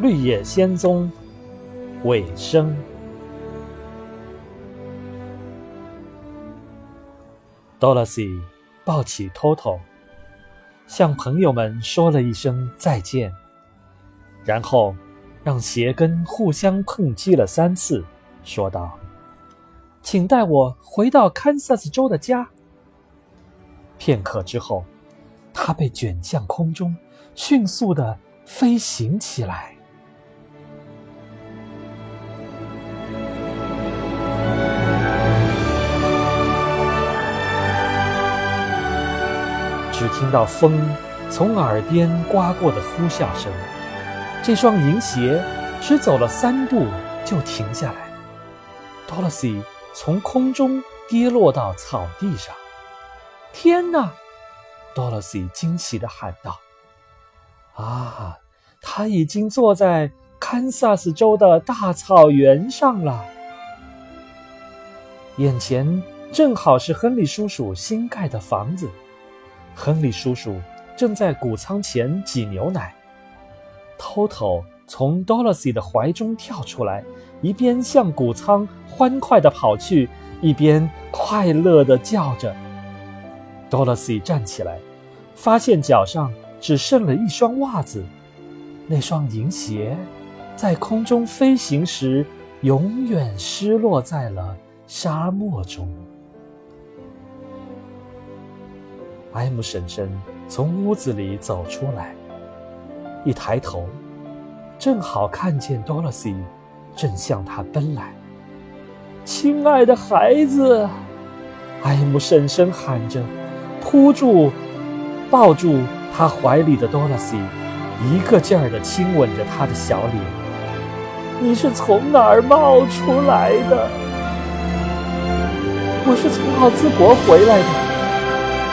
绿野仙踪尾声。Dorothy 抱起 Toto，向朋友们说了一声再见，然后让鞋跟互相碰击了三次，说道：“请带我回到堪萨斯州的家。”片刻之后，他被卷向空中，迅速的飞行起来。只听到风从耳边刮过的呼啸声，这双银鞋只走了三步就停下来。Dorothy 从空中跌落到草地上。天哪！Dorothy 惊喜地喊道：“啊，他已经坐在堪萨斯州的大草原上了。眼前正好是亨利叔叔新盖的房子。”亨利叔叔正在谷仓前挤牛奶。Toto 从 Dorothy 的怀中跳出来，一边向谷仓欢快地跑去，一边快乐地叫着。Dorothy 站起来，发现脚上只剩了一双袜子，那双银鞋在空中飞行时永远失落在了沙漠中。艾姆婶婶从屋子里走出来，一抬头，正好看见 Dorothy 正向她奔来。亲爱的孩子，艾姆婶婶喊着，扑住、抱住她怀里的 Dorothy，一个劲儿地亲吻着她的小脸。你是从哪儿冒出来的？我是从奥兹国回来的。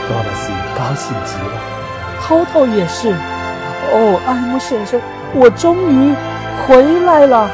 多萝西高兴极了，涛涛也是。哦，艾姆先生，我终于回来了。